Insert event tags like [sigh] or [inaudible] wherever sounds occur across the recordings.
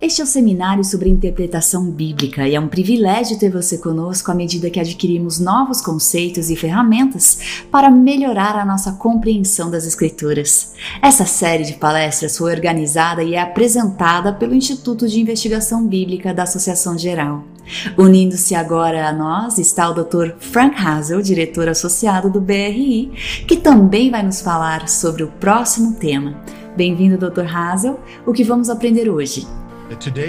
Este é o seminário sobre interpretação bíblica e é um privilégio ter você conosco à medida que adquirimos novos conceitos e ferramentas para melhorar a nossa compreensão das Escrituras. Essa série de palestras foi organizada e é apresentada pelo Instituto de Investigação Bíblica da Associação Geral. Unindo-se agora a nós está o Dr. Frank Hazel, diretor associado do BRI, que também vai nos falar sobre o próximo tema. Bem-vindo, Dr. Hazel. O que vamos aprender hoje?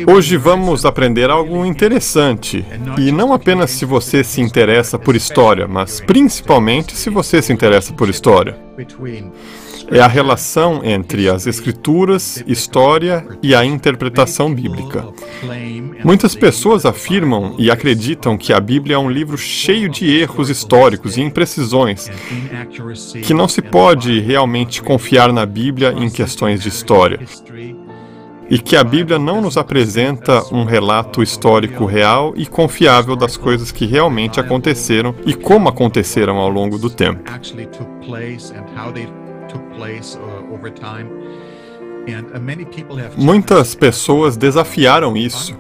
Hoje vamos aprender algo interessante, e não apenas se você se interessa por história, mas principalmente se você se interessa por história. É a relação entre as escrituras, história e a interpretação bíblica. Muitas pessoas afirmam e acreditam que a Bíblia é um livro cheio de erros históricos e imprecisões, que não se pode realmente confiar na Bíblia em questões de história e que a Bíblia não nos apresenta um relato histórico real e confiável das coisas que realmente aconteceram e como aconteceram ao longo do tempo. Muitas pessoas desafiaram isso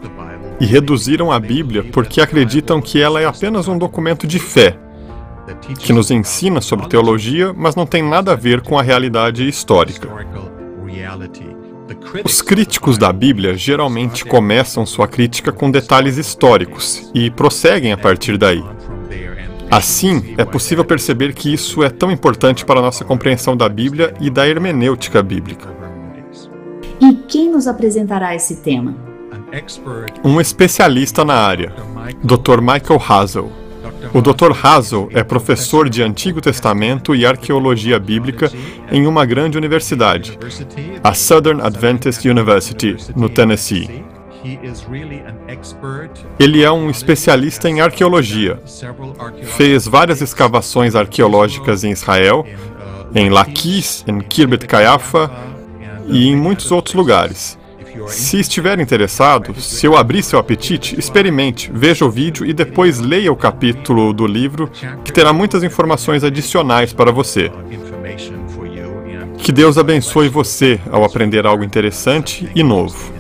e reduziram a Bíblia porque acreditam que ela é apenas um documento de fé, que nos ensina sobre teologia, mas não tem nada a ver com a realidade histórica. Os críticos da Bíblia geralmente começam sua crítica com detalhes históricos e prosseguem a partir daí. Assim, é possível perceber que isso é tão importante para a nossa compreensão da Bíblia e da hermenêutica bíblica. E quem nos apresentará esse tema? Um especialista na área, Dr. Michael Hazel. O Dr. Hazel é professor de Antigo Testamento e Arqueologia Bíblica em uma grande universidade, a Southern Adventist University, no Tennessee. Ele é um especialista em arqueologia. Fez várias escavações arqueológicas em Israel, em Laquis, em Kirbet Caiafa e em muitos outros lugares. Se estiver interessado, se eu abrir seu apetite, experimente, veja o vídeo e depois leia o capítulo do livro, que terá muitas informações adicionais para você. Que Deus abençoe você ao aprender algo interessante e novo.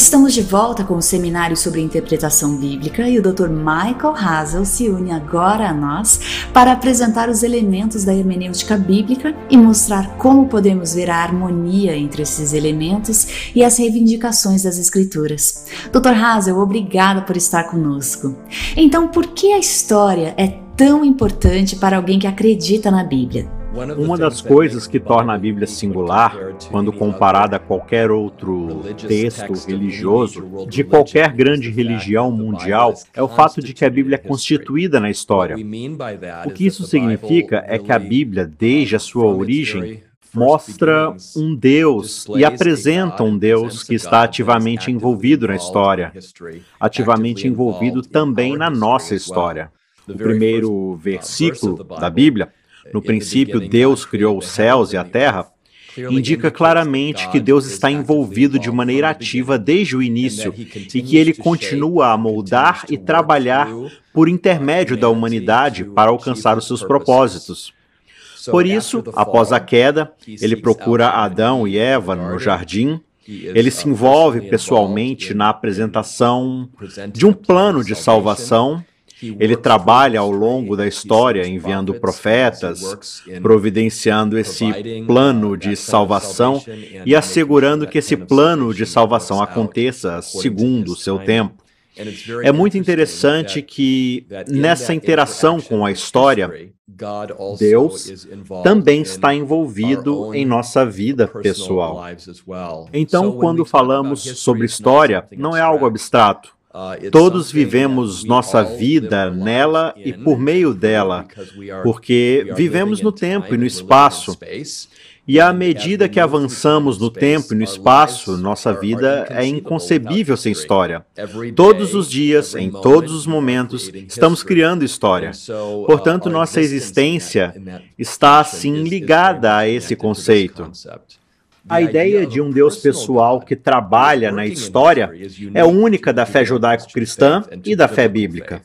Estamos de volta com o seminário sobre interpretação bíblica e o Dr. Michael Hazel se une agora a nós para apresentar os elementos da hermenêutica bíblica e mostrar como podemos ver a harmonia entre esses elementos e as reivindicações das Escrituras. Dr. Hazel, obrigada por estar conosco. Então, por que a história é tão importante para alguém que acredita na Bíblia? Uma das coisas que torna a Bíblia singular, quando comparada a qualquer outro texto religioso de qualquer grande religião mundial, é o fato de que a Bíblia é constituída na história. O que isso significa é que a Bíblia, desde a sua origem, mostra um Deus e apresenta um Deus que está ativamente envolvido na história, ativamente envolvido também na nossa história. O primeiro versículo da Bíblia no princípio, Deus criou os céus e a terra, indica claramente que Deus está envolvido de maneira ativa desde o início e que ele continua a moldar e trabalhar por intermédio da humanidade para alcançar os seus propósitos. Por isso, após a queda, ele procura Adão e Eva no jardim. Ele se envolve pessoalmente na apresentação de um plano de salvação ele trabalha ao longo da história enviando profetas, providenciando esse plano de salvação e assegurando que esse plano de salvação aconteça segundo o seu tempo. É muito interessante que nessa interação com a história, Deus também está envolvido em nossa vida pessoal. Então, quando falamos sobre história, não é algo abstrato. Todos vivemos nossa vida nela e por meio dela, porque vivemos no tempo e no espaço. E à medida que avançamos no tempo e no espaço, nossa vida é inconcebível sem história. Todos os dias, em todos os momentos, estamos criando história. Portanto, nossa existência está assim ligada a esse conceito. A ideia de um Deus pessoal que trabalha na história é única da fé judaico-cristã e da fé bíblica.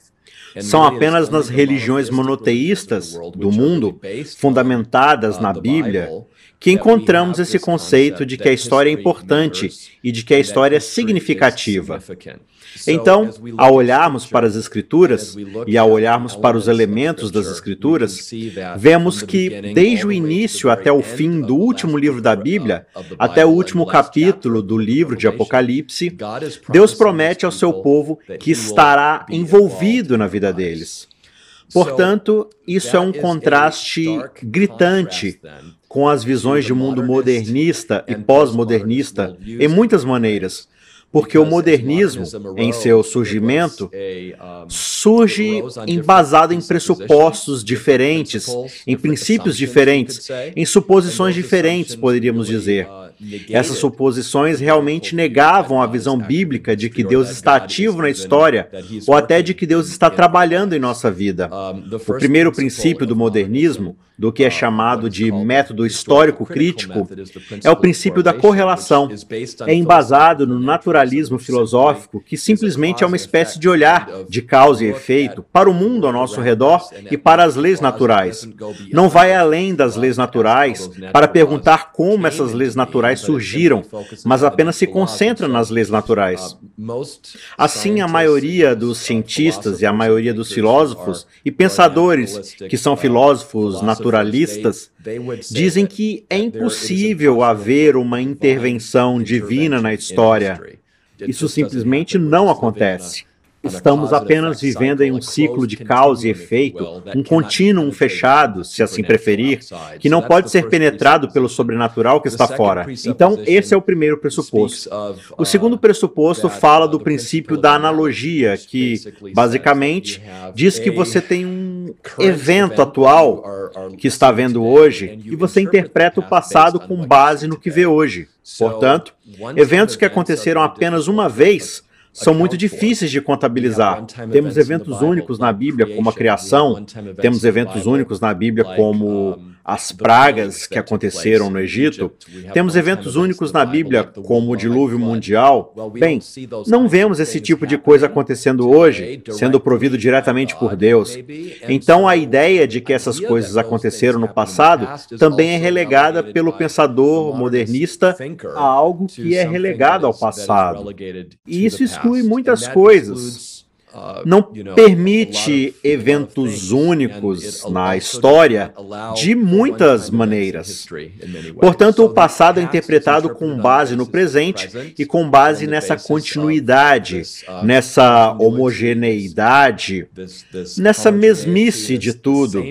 São apenas nas religiões monoteístas do mundo, fundamentadas na Bíblia, que encontramos esse conceito de que a história é importante e de que a história é significativa. Então, ao olharmos para as Escrituras e ao olharmos para os elementos das Escrituras, vemos que, desde o início até o fim do último livro da Bíblia, até o último capítulo do livro de Apocalipse, Deus promete ao seu povo que estará envolvido na vida deles. Portanto, isso é um contraste gritante com as visões de mundo modernista e pós-modernista em muitas maneiras porque o modernismo, em seu surgimento, surge embasado em pressupostos diferentes, em princípios diferentes, em suposições diferentes, poderíamos dizer. Essas suposições realmente negavam a visão bíblica de que Deus está ativo na história ou até de que Deus está trabalhando em nossa vida. O primeiro princípio do modernismo, do que é chamado de método histórico crítico, é o princípio da correlação. É embasado no naturalismo filosófico, que simplesmente é uma espécie de olhar de causa e efeito para o mundo ao nosso redor e para as leis naturais. Não vai além das leis naturais para perguntar como essas leis naturais surgiram, mas apenas se concentra nas leis naturais. Assim, a maioria dos cientistas e a maioria dos filósofos e pensadores que são filósofos naturais naturalistas dizem que é impossível haver uma intervenção divina na história. Isso simplesmente não acontece. Estamos apenas vivendo em um ciclo de causa e efeito, um contínuo fechado, se assim preferir, que não pode ser penetrado pelo sobrenatural que está fora. Então, esse é o primeiro pressuposto. O uh, segundo pressuposto fala do princípio da analogia, que, basicamente, diz que você tem um evento atual que está vendo hoje e você interpreta o passado com base no que vê hoje. Portanto, eventos que aconteceram apenas uma vez são muito difíceis de contabilizar. Temos eventos únicos na Bíblia, como a criação, temos eventos únicos na Bíblia, como as pragas que aconteceram no Egito, temos eventos únicos na Bíblia, como o dilúvio mundial. Bem, não vemos esse tipo de coisa acontecendo hoje, sendo provido diretamente por Deus. Então, a ideia de que essas coisas aconteceram no passado também é relegada pelo pensador modernista a algo que é relegado ao passado. E isso exclui muitas coisas não permite eventos únicos na história de muitas maneiras. Portanto, o passado é interpretado com base no presente e com base nessa continuidade, nessa homogeneidade, nessa mesmice de tudo.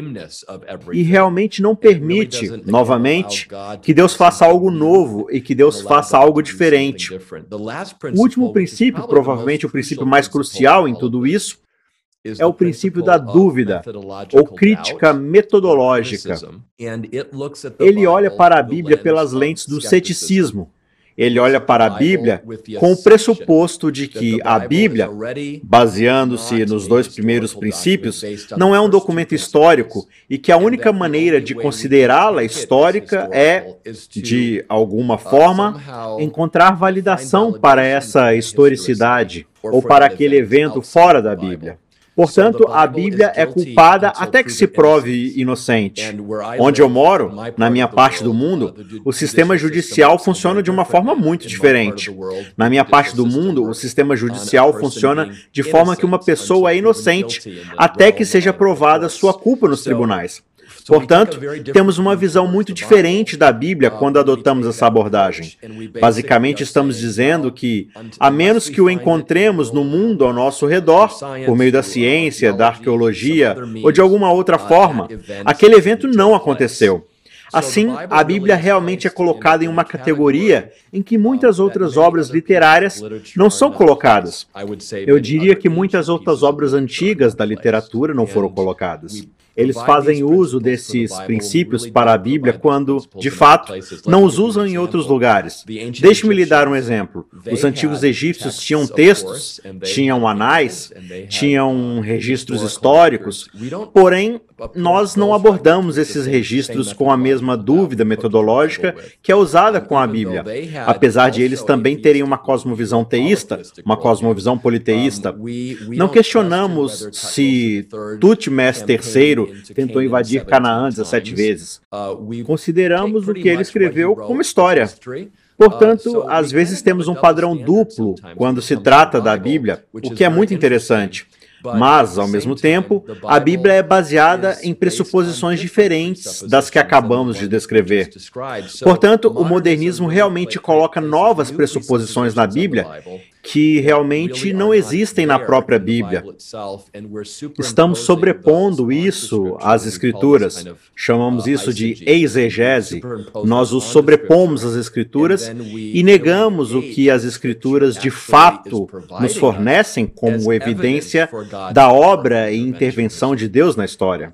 E realmente não permite, novamente, que Deus faça algo novo e que Deus faça algo diferente. O último princípio, provavelmente o princípio mais crucial em tudo tudo isso é o princípio da dúvida, ou crítica metodológica. Ele olha para a Bíblia pelas lentes do ceticismo. Ele olha para a Bíblia com o pressuposto de que a Bíblia, baseando-se nos dois primeiros princípios, não é um documento histórico e que a única maneira de considerá-la histórica é, de alguma forma, encontrar validação para essa historicidade ou para aquele evento fora da Bíblia. Portanto, a Bíblia é culpada até que se prove inocente. Onde eu moro, na minha parte do mundo, o sistema judicial funciona de uma forma muito diferente. Na minha parte do mundo, o sistema judicial funciona de forma que uma pessoa é inocente até que seja provada sua culpa nos tribunais. Portanto, temos uma visão muito diferente da Bíblia quando adotamos essa abordagem. Basicamente, estamos dizendo que, a menos que o encontremos no mundo ao nosso redor, por meio da ciência, da arqueologia ou de alguma outra forma, aquele evento não aconteceu. Assim, a Bíblia realmente é colocada em uma categoria em que muitas outras obras literárias não são colocadas. Eu diria que muitas outras obras antigas da literatura não foram colocadas. Eles fazem uso desses princípios para a Bíblia quando, de fato, não os usam em outros lugares. Deixe-me lhe dar um exemplo. Os antigos egípcios tinham textos, tinham anais, tinham registros históricos, porém, nós não abordamos esses registros com a mesma dúvida metodológica que é usada com a Bíblia. Apesar de eles também terem uma cosmovisão teísta, uma cosmovisão politeísta, não questionamos se Tutmés III tentou invadir Canaã 17 vezes. Consideramos o que ele escreveu como história. Portanto, às vezes temos um padrão duplo quando se trata da Bíblia, o que é muito interessante. Mas, ao mesmo tempo, a Bíblia é baseada em pressuposições diferentes das que acabamos de descrever. Portanto, o modernismo realmente coloca novas pressuposições na Bíblia que realmente não existem na própria Bíblia. Estamos sobrepondo isso às Escrituras. Chamamos isso de exegese. Nós os sobrepomos às Escrituras e negamos o que as Escrituras de fato nos fornecem como evidência da obra e intervenção de Deus na história.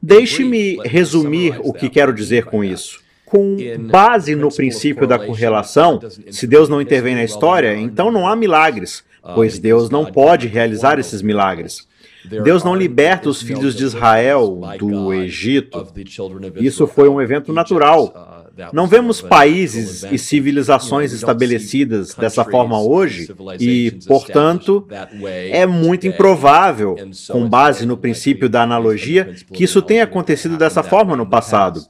Deixe-me resumir o que quero dizer com isso com base no princípio da correlação, se Deus não intervém na história, então não há milagres, pois Deus não pode realizar esses milagres. Deus não liberta os filhos de Israel do Egito. Isso foi um evento natural. Não vemos países e civilizações estabelecidas dessa forma hoje e, portanto, é muito improvável, com base no princípio da analogia, que isso tenha acontecido dessa forma no passado.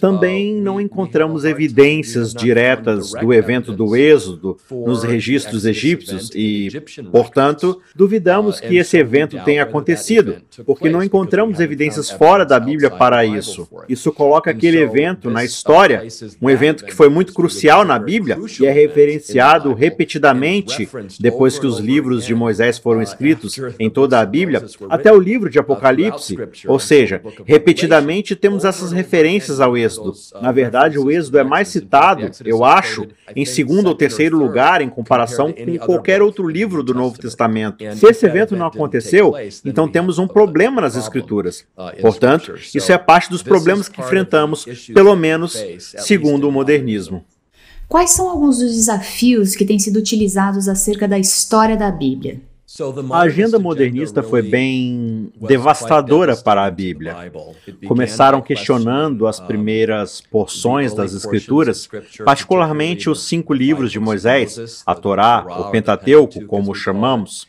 Também uh, não encontramos evidências diretas do evento do Êxodo nos registros egípcios e, portanto, duvidamos uh, que esse evento tenha acontecido, porque não encontramos evidências fora da Bíblia para isso. Isso coloca aquele evento na história, um evento que foi muito crucial na Bíblia e é referenciado repetidamente depois que os livros de Moisés foram uh, escritos em toda a Bíblia, até o livro de Apocalipse. Ou seja, repetidamente temos essas referências referências ao Êxodo. Na verdade, o Êxodo é mais citado, eu acho, em segundo ou terceiro lugar em comparação com qualquer outro livro do Novo Testamento. Se esse evento não aconteceu, então temos um problema nas Escrituras. Portanto, isso é parte dos problemas que enfrentamos, pelo menos segundo o modernismo. Quais são alguns dos desafios que têm sido utilizados acerca da história da Bíblia? A agenda modernista foi bem devastadora para a Bíblia. Começaram questionando as primeiras porções das Escrituras, particularmente os cinco livros de Moisés, a Torá, o Pentateuco, como chamamos.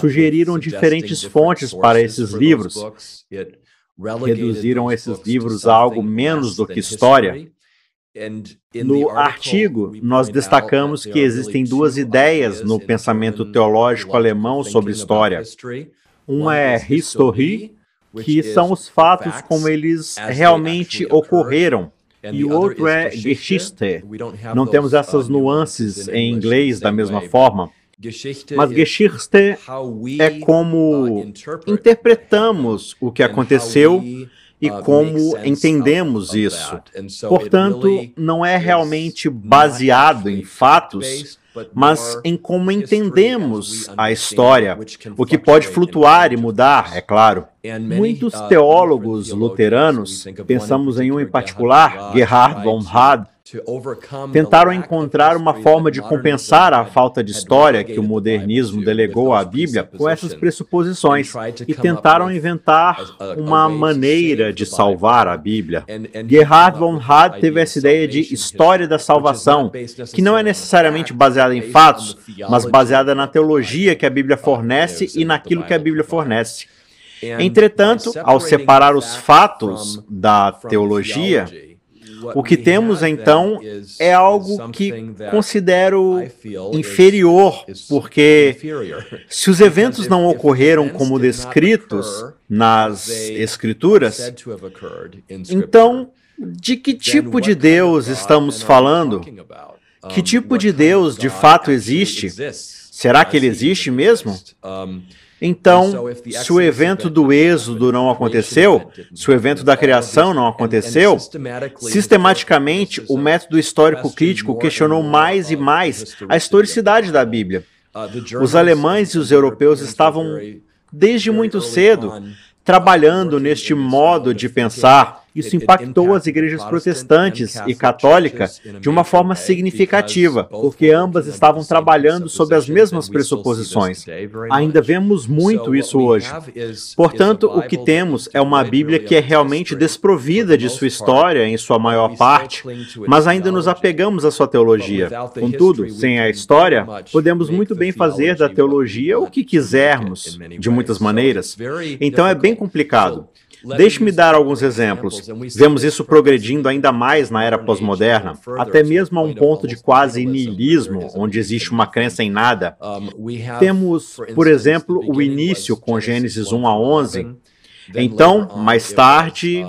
Sugeriram diferentes fontes para esses livros, reduziram esses livros a algo menos do que história no artigo, nós destacamos que existem duas ideias no pensamento teológico alemão sobre história. Uma é Historie, que são os fatos como eles realmente ocorreram, e o outro é Geschichte. Não temos essas uh, nuances em inglês da mesma forma. Mas Geschichte é como uh, interpretamos o que aconteceu e uh, como entendemos isso. Portanto, não é realmente baseado em fatos, mas em como entendemos a história, o que pode flutuar e mudar, é claro. Muitos uh, teólogos luteranos, pensamos em um em particular, Gerhard von Rad, tentaram encontrar uma forma de compensar a falta de história que o modernismo delegou à Bíblia com essas pressuposições e tentaram inventar uma maneira de salvar a Bíblia. Gerhard von Rad teve essa ideia de história da salvação, que não é necessariamente baseada em fatos, mas baseada na teologia que a Bíblia fornece e naquilo que a Bíblia fornece. Entretanto, ao separar os fatos da teologia, o que temos então é algo que considero inferior, porque se os eventos não ocorreram como descritos nas Escrituras, então de que tipo de Deus estamos falando? Que tipo de Deus de fato existe? Será que ele existe mesmo? Então, se o evento do êxodo não aconteceu, se o evento da criação não aconteceu, sistematicamente o método histórico crítico questionou mais e mais a historicidade da Bíblia. Uh, os alemães e os europeus estavam desde muito cedo, trabalhando neste modo de pensar isso impactou as igrejas protestantes e católica de uma forma significativa, porque ambas estavam trabalhando sob as mesmas pressuposições. Ainda vemos muito isso hoje. Portanto, o que temos é uma Bíblia que é realmente desprovida de sua história, em sua maior parte, mas ainda nos apegamos à sua teologia. Contudo, sem a história, podemos muito bem fazer da teologia o que quisermos, de muitas maneiras. Então é bem complicado. Deixe-me dar alguns exemplos. Vemos isso progredindo ainda mais na era pós-moderna, até mesmo a um ponto de quase niilismo, onde existe uma crença em nada. Temos, por exemplo, o início com Gênesis 1 a 11. Então, mais tarde.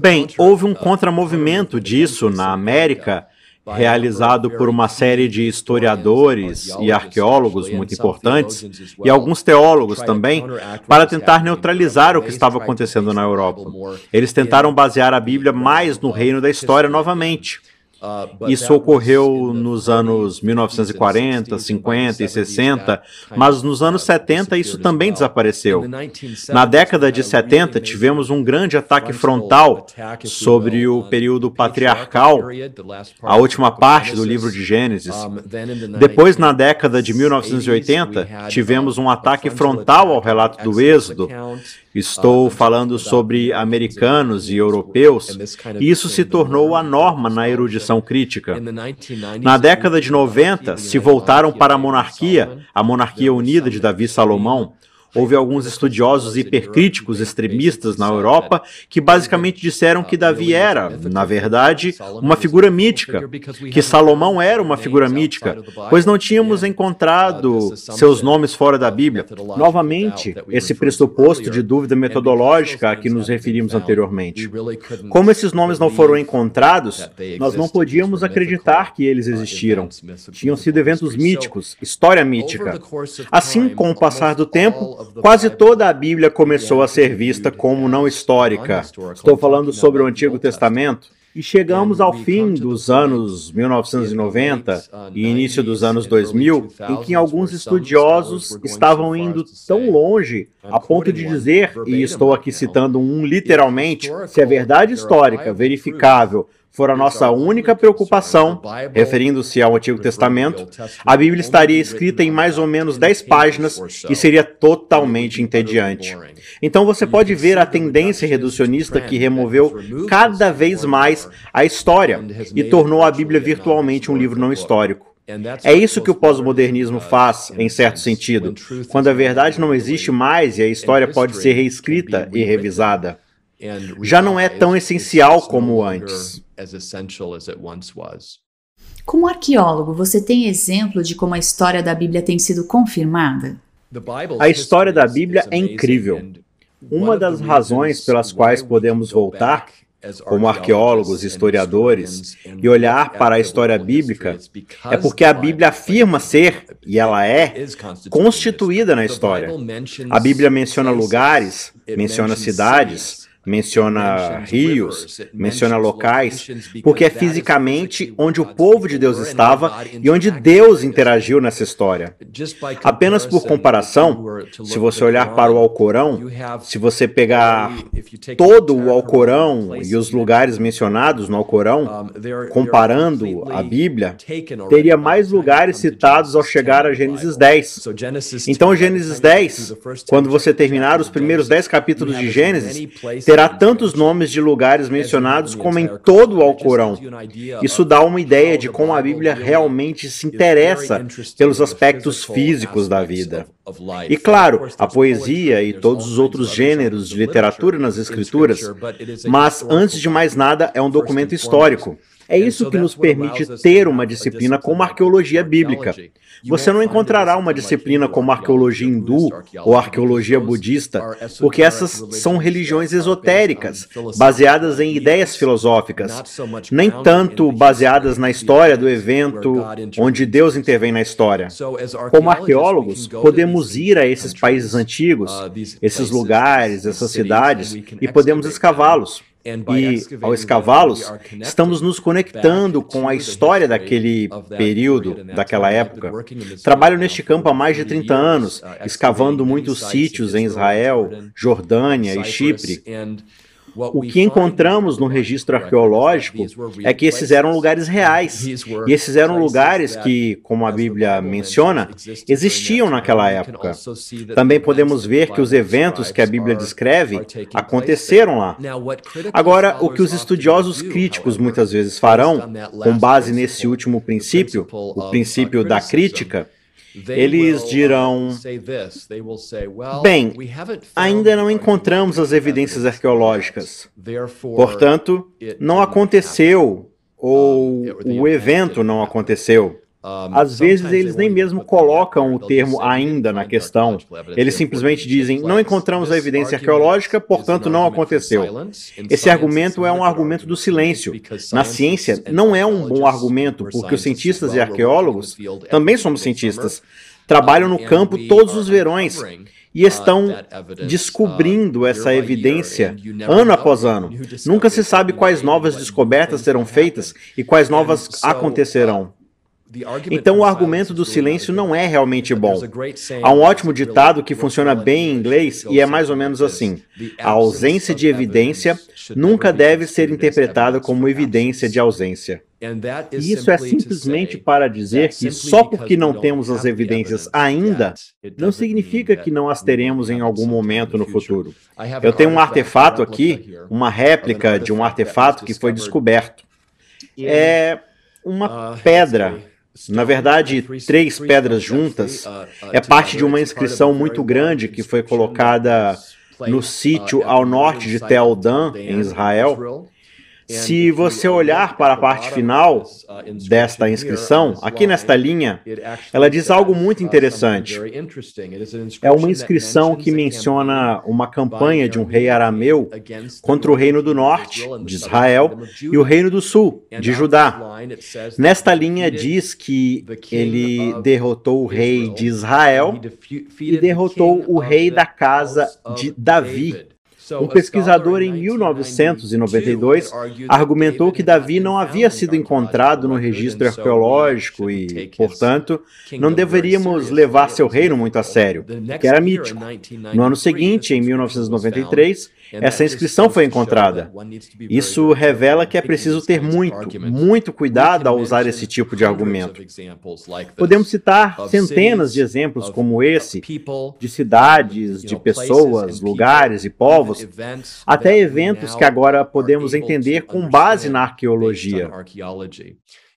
Bem, houve um contramovimento disso na América realizado por uma série de historiadores e arqueólogos muito importantes e alguns teólogos também, para tentar neutralizar o que estava acontecendo na Europa. Eles tentaram basear a Bíblia mais no reino da história novamente. Uh, Isso ocorreu nos anos 1940, 50 e 60, mas nos anos 70 isso também desapareceu. Na década de 70, tivemos um grande ataque frontal sobre o período patriarcal, a última parte do livro de Gênesis. Depois, na década de 1980, tivemos um ataque frontal ao relato do Êxodo Estou falando sobre americanos e europeus, e isso se tornou a norma na erudição crítica. Na década de 90, se voltaram para a monarquia, a monarquia unida de Davi Salomão, Houve alguns estudiosos hipercríticos extremistas na Europa que basicamente disseram que Davi era, na verdade, uma figura mítica, que Salomão era uma figura mítica, pois não tínhamos encontrado seus nomes fora da Bíblia. Novamente, esse pressuposto de dúvida metodológica a que nos referimos anteriormente. Como esses nomes não foram encontrados, nós não podíamos acreditar que eles existiram. Tinham sido eventos míticos, história mítica. Assim, com o passar do tempo, Quase toda a Bíblia começou a ser vista como não histórica. Estou falando sobre o Antigo Testamento. E chegamos ao fim dos anos 1990 e início dos anos 2000, em que alguns estudiosos estavam indo tão longe a ponto de dizer, e estou aqui citando um literalmente, se a verdade histórica verificável for a nossa única preocupação, referindo-se ao Antigo Testamento, a Bíblia estaria escrita em mais ou menos 10 páginas e seria totalmente entediante. Então você pode ver a tendência reducionista que removeu cada vez mais a história e tornou a Bíblia virtualmente um livro não histórico. É isso que o pós-modernismo faz, em certo sentido, quando a verdade não existe mais e a história pode ser reescrita e revisada. Já não é tão essencial como antes as essential as it once was. Como arqueólogo, você tem exemplo de como a história da Bíblia tem sido confirmada? A história da Bíblia é incrível. Uma das razões pelas quais podemos voltar, como arqueólogos e historiadores, e olhar para a história bíblica, é porque a Bíblia afirma ser, e ela é, constituída na história. A Bíblia menciona lugares, menciona cidades, menciona rios, menciona locais, porque é fisicamente onde o povo de Deus estava e onde Deus interagiu nessa história. Apenas por comparação, se você olhar para o Alcorão, se você pegar todo o Alcorão e os lugares mencionados no Alcorão, comparando a Bíblia, teria mais lugares citados ao chegar a Gênesis 10. Então, Gênesis 10, quando você terminar os primeiros 10 capítulos de Gênesis, terá tantos nomes de lugares mencionados como em todo o Alcorão. Isso dá uma ideia de como a Bíblia realmente se interessa pelos aspectos físicos da vida. E claro, a poesia e todos os outros gêneros de literatura nas Escrituras, mas antes de mais nada é um documento histórico. É isso que nos permite ter uma disciplina como arqueologia bíblica. Você não encontrará uma disciplina como arqueologia hindu ou arqueologia budista, porque essas são religiões esotéricas, baseadas em ideias filosóficas, nem tanto baseadas na história do evento onde Deus intervém na história. Como arqueólogos, podemos ir a esses países antigos, esses lugares, essas cidades, e podemos escavá-los. E, ao escavá-los, estamos nos conectando com a história daquele período, daquela época. Trabalho neste campo há mais de 30 anos, escavando muitos sítios em Israel, Jordânia e Chipre. O que encontramos no registro arqueológico é que esses eram lugares reais. E esses eram lugares que, como a Bíblia menciona, existiam naquela época. Também podemos ver que os eventos que a Bíblia descreve aconteceram lá. Agora, o que os estudiosos críticos muitas vezes farão, com base nesse último princípio, o princípio da crítica, eles dirão: Bem, ainda não encontramos as evidências arqueológicas. Portanto, não aconteceu ou o evento não aconteceu. Às vezes eles nem mesmo colocam o termo ainda na questão. Eles simplesmente dizem: não encontramos a evidência arqueológica, portanto não aconteceu. Esse argumento é um argumento do silêncio. Na ciência, não é um bom argumento, porque os cientistas e arqueólogos, também somos cientistas, trabalham no campo todos os verões e estão descobrindo essa evidência ano após ano. Nunca se sabe quais novas descobertas serão feitas e quais novas acontecerão. Então, o argumento do silêncio não é realmente bom. Há um ótimo ditado que funciona bem em inglês e é mais ou menos assim: a ausência de evidência nunca deve ser interpretada como evidência de ausência. E isso é simplesmente para dizer que só porque não temos as evidências ainda, não significa que não as teremos em algum momento no futuro. Eu tenho um artefato aqui, uma réplica de um artefato que foi descoberto. É uma uh, pedra na verdade, três pedras juntas é parte de uma inscrição muito grande que foi colocada no sítio ao norte de Tel Dan, em Israel, se você olhar para a parte final desta inscrição, aqui nesta linha, ela diz algo muito interessante. É uma inscrição que menciona uma campanha de um rei arameu contra o reino do norte, de Israel, e o reino do sul, de Judá. Nesta linha diz que ele derrotou o rei de Israel e derrotou o rei da casa de Davi. Um pesquisador em 1992 argumentou que Davi não havia sido encontrado no registro arqueológico e, portanto, não deveríamos levar seu reino muito a sério, que era mítico. No ano seguinte, em 1993, essa inscrição foi encontrada. Isso revela que é preciso ter muito, muito cuidado ao usar esse tipo de argumento. Podemos citar centenas de exemplos como esse, de cidades, de pessoas, lugares e povos, até eventos que agora podemos entender com base na arqueologia.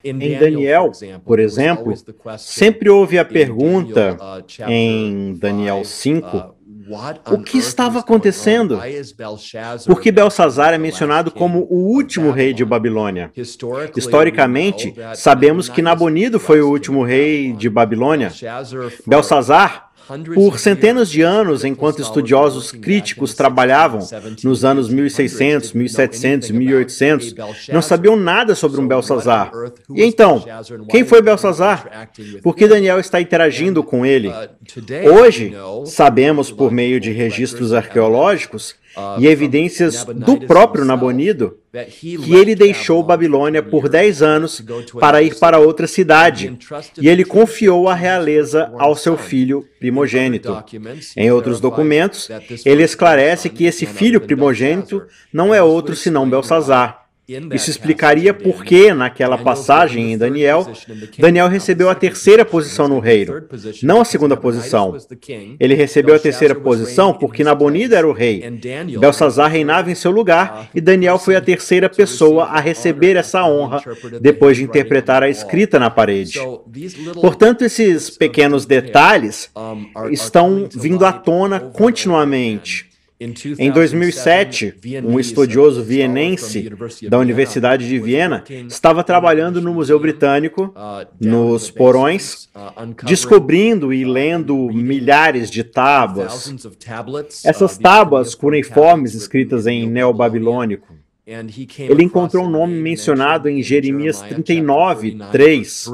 Em Daniel, por exemplo, sempre houve a pergunta em Daniel 5 o que estava acontecendo? Por que Belsazar é mencionado como o último rei de Babilônia? Historicamente, sabemos que Nabonido foi o último rei de Babilônia. Belsazar por centenas de anos, enquanto estudiosos críticos trabalhavam nos anos 1600, 1700 e 1800, não sabiam nada sobre um Belsazar. E então, quem foi Belsazar? Por que Daniel está interagindo com ele? Hoje, sabemos por meio de registros arqueológicos e evidências do próprio Nabonido que ele deixou Babilônia por dez anos para ir para outra cidade, e ele confiou a realeza ao seu filho primogênito. Em outros documentos, ele esclarece que esse filho primogênito não é outro senão Belsazar. Isso explicaria por que, naquela passagem em Daniel, Daniel recebeu a terceira posição no reino, não a segunda posição. Ele recebeu a terceira posição porque Nabonido era o rei. Belsazar reinava em seu lugar e Daniel foi a terceira pessoa a receber essa honra depois de interpretar a escrita na parede. Portanto, esses pequenos detalhes estão vindo à tona continuamente. Em 2007, um estudioso vienense da Universidade de Viena estava trabalhando no Museu Britânico, uh, nos porões, uh, descobrindo e lendo milhares de tábuas. Essas uh, tábuas cuneiformes escritas em neobabilônico. Ele encontrou um nome mencionado em Jeremias 39, 3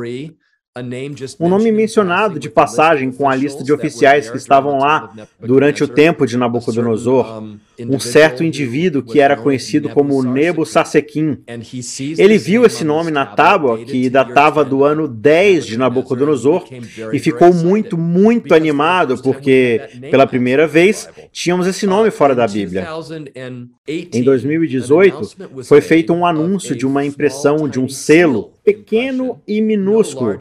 Um nome mencionado de passagem com a lista de oficiais que estavam lá durante o tempo de Nabucodonosor, um certo indivíduo que era conhecido como Nebo Sasequim. Ele viu esse nome na tábua que datava do ano 10 de Nabucodonosor e ficou muito, muito animado porque, pela primeira vez, tínhamos esse nome fora da Bíblia. Em 2018, foi feito um anúncio de uma impressão de um selo pequeno e minúsculo,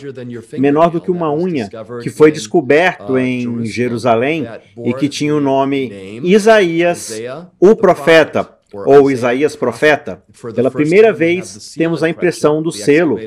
menor do que uma unha, que foi descoberto em Jerusalém e que tinha o nome Isaías, o profeta, ou Isaías profeta, pela primeira vez temos a impressão do selo,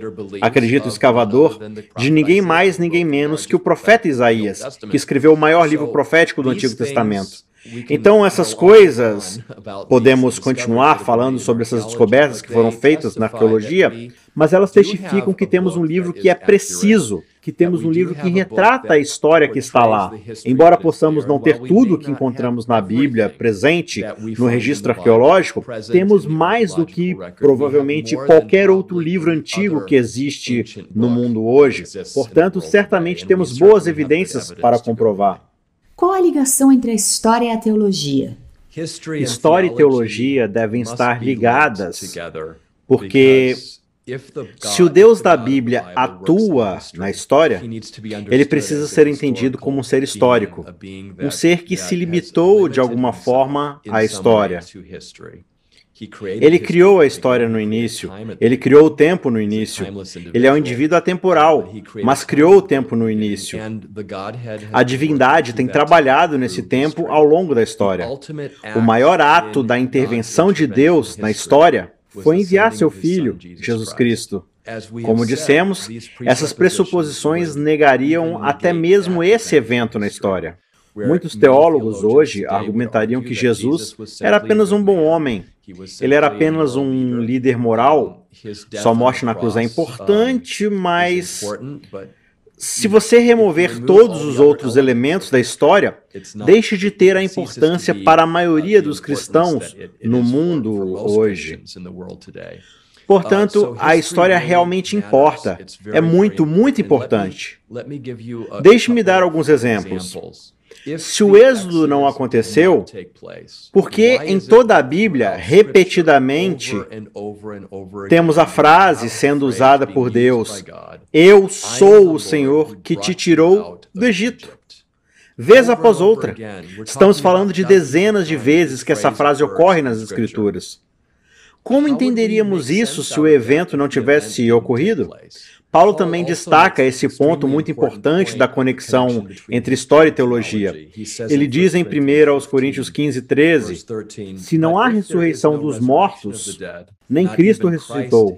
acredita o escavador, de ninguém mais, ninguém menos que o profeta Isaías, que escreveu o maior livro profético do Antigo Testamento. Então, essas coisas, [laughs] podemos continuar falando sobre essas descobertas que foram feitas na arqueologia, mas elas testificam que temos um livro que é preciso, que temos um livro que retrata a história que está lá. Embora possamos não ter tudo o que encontramos na Bíblia presente no registro arqueológico, temos mais do que provavelmente qualquer outro livro antigo que existe no mundo hoje. Portanto, certamente temos boas evidências para comprovar. Qual a ligação entre a história e a teologia? História e teologia devem estar ligadas, porque se o Deus da Bíblia atua na história, ele precisa ser entendido como um ser histórico, um ser que se limitou de alguma forma à história. Ele criou a história no início, ele criou o tempo no início. Ele é um indivíduo atemporal, mas criou o tempo no início. A divindade tem trabalhado nesse tempo ao longo da história. O maior ato da intervenção de Deus na história foi enviar seu Filho, Jesus Cristo. Como dissemos, essas pressuposições negariam até mesmo esse evento na história. Muitos teólogos hoje argumentariam que Jesus era apenas um bom homem, ele era apenas um líder moral. Sua morte na cruz é importante, mas se você remover todos os outros elementos da história, deixe de ter a importância para a maioria dos cristãos no mundo hoje. Portanto, a história realmente importa. É muito, muito importante. Deixe-me dar alguns exemplos. Se o êxodo não aconteceu, porque em toda a Bíblia, repetidamente, temos a frase sendo usada por Deus: Eu sou o Senhor que te tirou do Egito. Vez após outra. Estamos falando de dezenas de vezes que essa frase ocorre nas Escrituras. Como entenderíamos isso se o evento não tivesse ocorrido? Paulo também destaca esse ponto muito importante da conexão entre história e teologia. Ele diz em 1 aos Coríntios 15, 13, se não há ressurreição dos mortos, nem Cristo ressuscitou.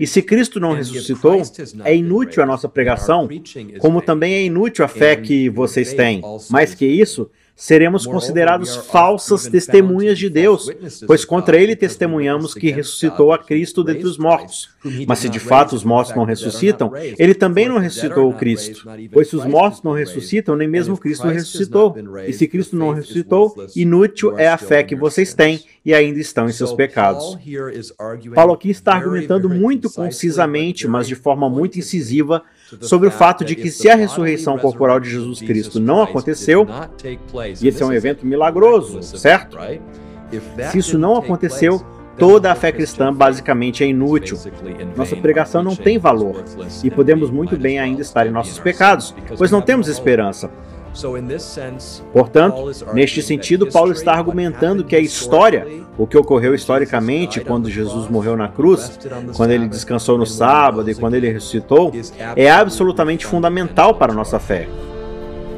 E se Cristo não ressuscitou, é inútil a nossa pregação, como também é inútil a fé que vocês têm. Mais que isso, seremos considerados falsas testemunhas de Deus, pois contra ele testemunhamos que ressuscitou a Cristo dentre os mortos. Mas se de fato os mortos não ressuscitam, ele também não ressuscitou o Cristo. Pois se os mortos não ressuscitam, nem mesmo Cristo ressuscitou. E se Cristo não ressuscitou, inútil é a fé que vocês têm e ainda estão em seus pecados. Paulo aqui está argumentando muito concisamente, mas de forma muito incisiva, sobre o fato de que se a ressurreição corporal de Jesus Cristo não aconteceu, e esse é um evento milagroso, certo? Se isso não aconteceu, toda a fé cristã basicamente é inútil. Nossa pregação não tem valor e podemos muito bem ainda estar em nossos pecados, pois não temos esperança. Portanto, neste sentido, Paulo está argumentando que a história, o que ocorreu historicamente quando Jesus morreu na cruz, quando ele descansou no sábado e quando ele ressuscitou, é absolutamente fundamental para a nossa fé.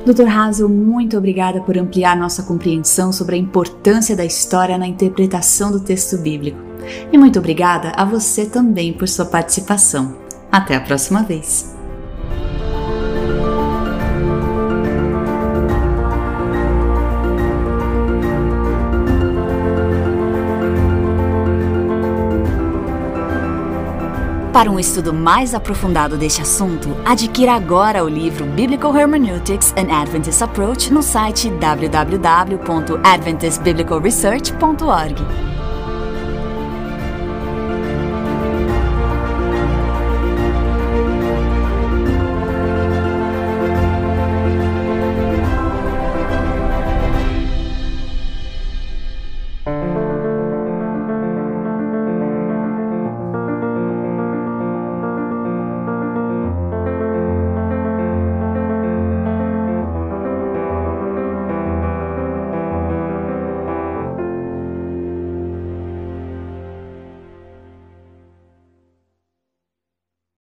Dr. Hazel, muito obrigada por ampliar nossa compreensão sobre a importância da história na interpretação do texto bíblico. E muito obrigada a você também por sua participação. Até a próxima vez. Para um estudo mais aprofundado deste assunto, adquira agora o livro Biblical Hermeneutics and Adventist Approach no site www.adventistbiblicalresearch.org.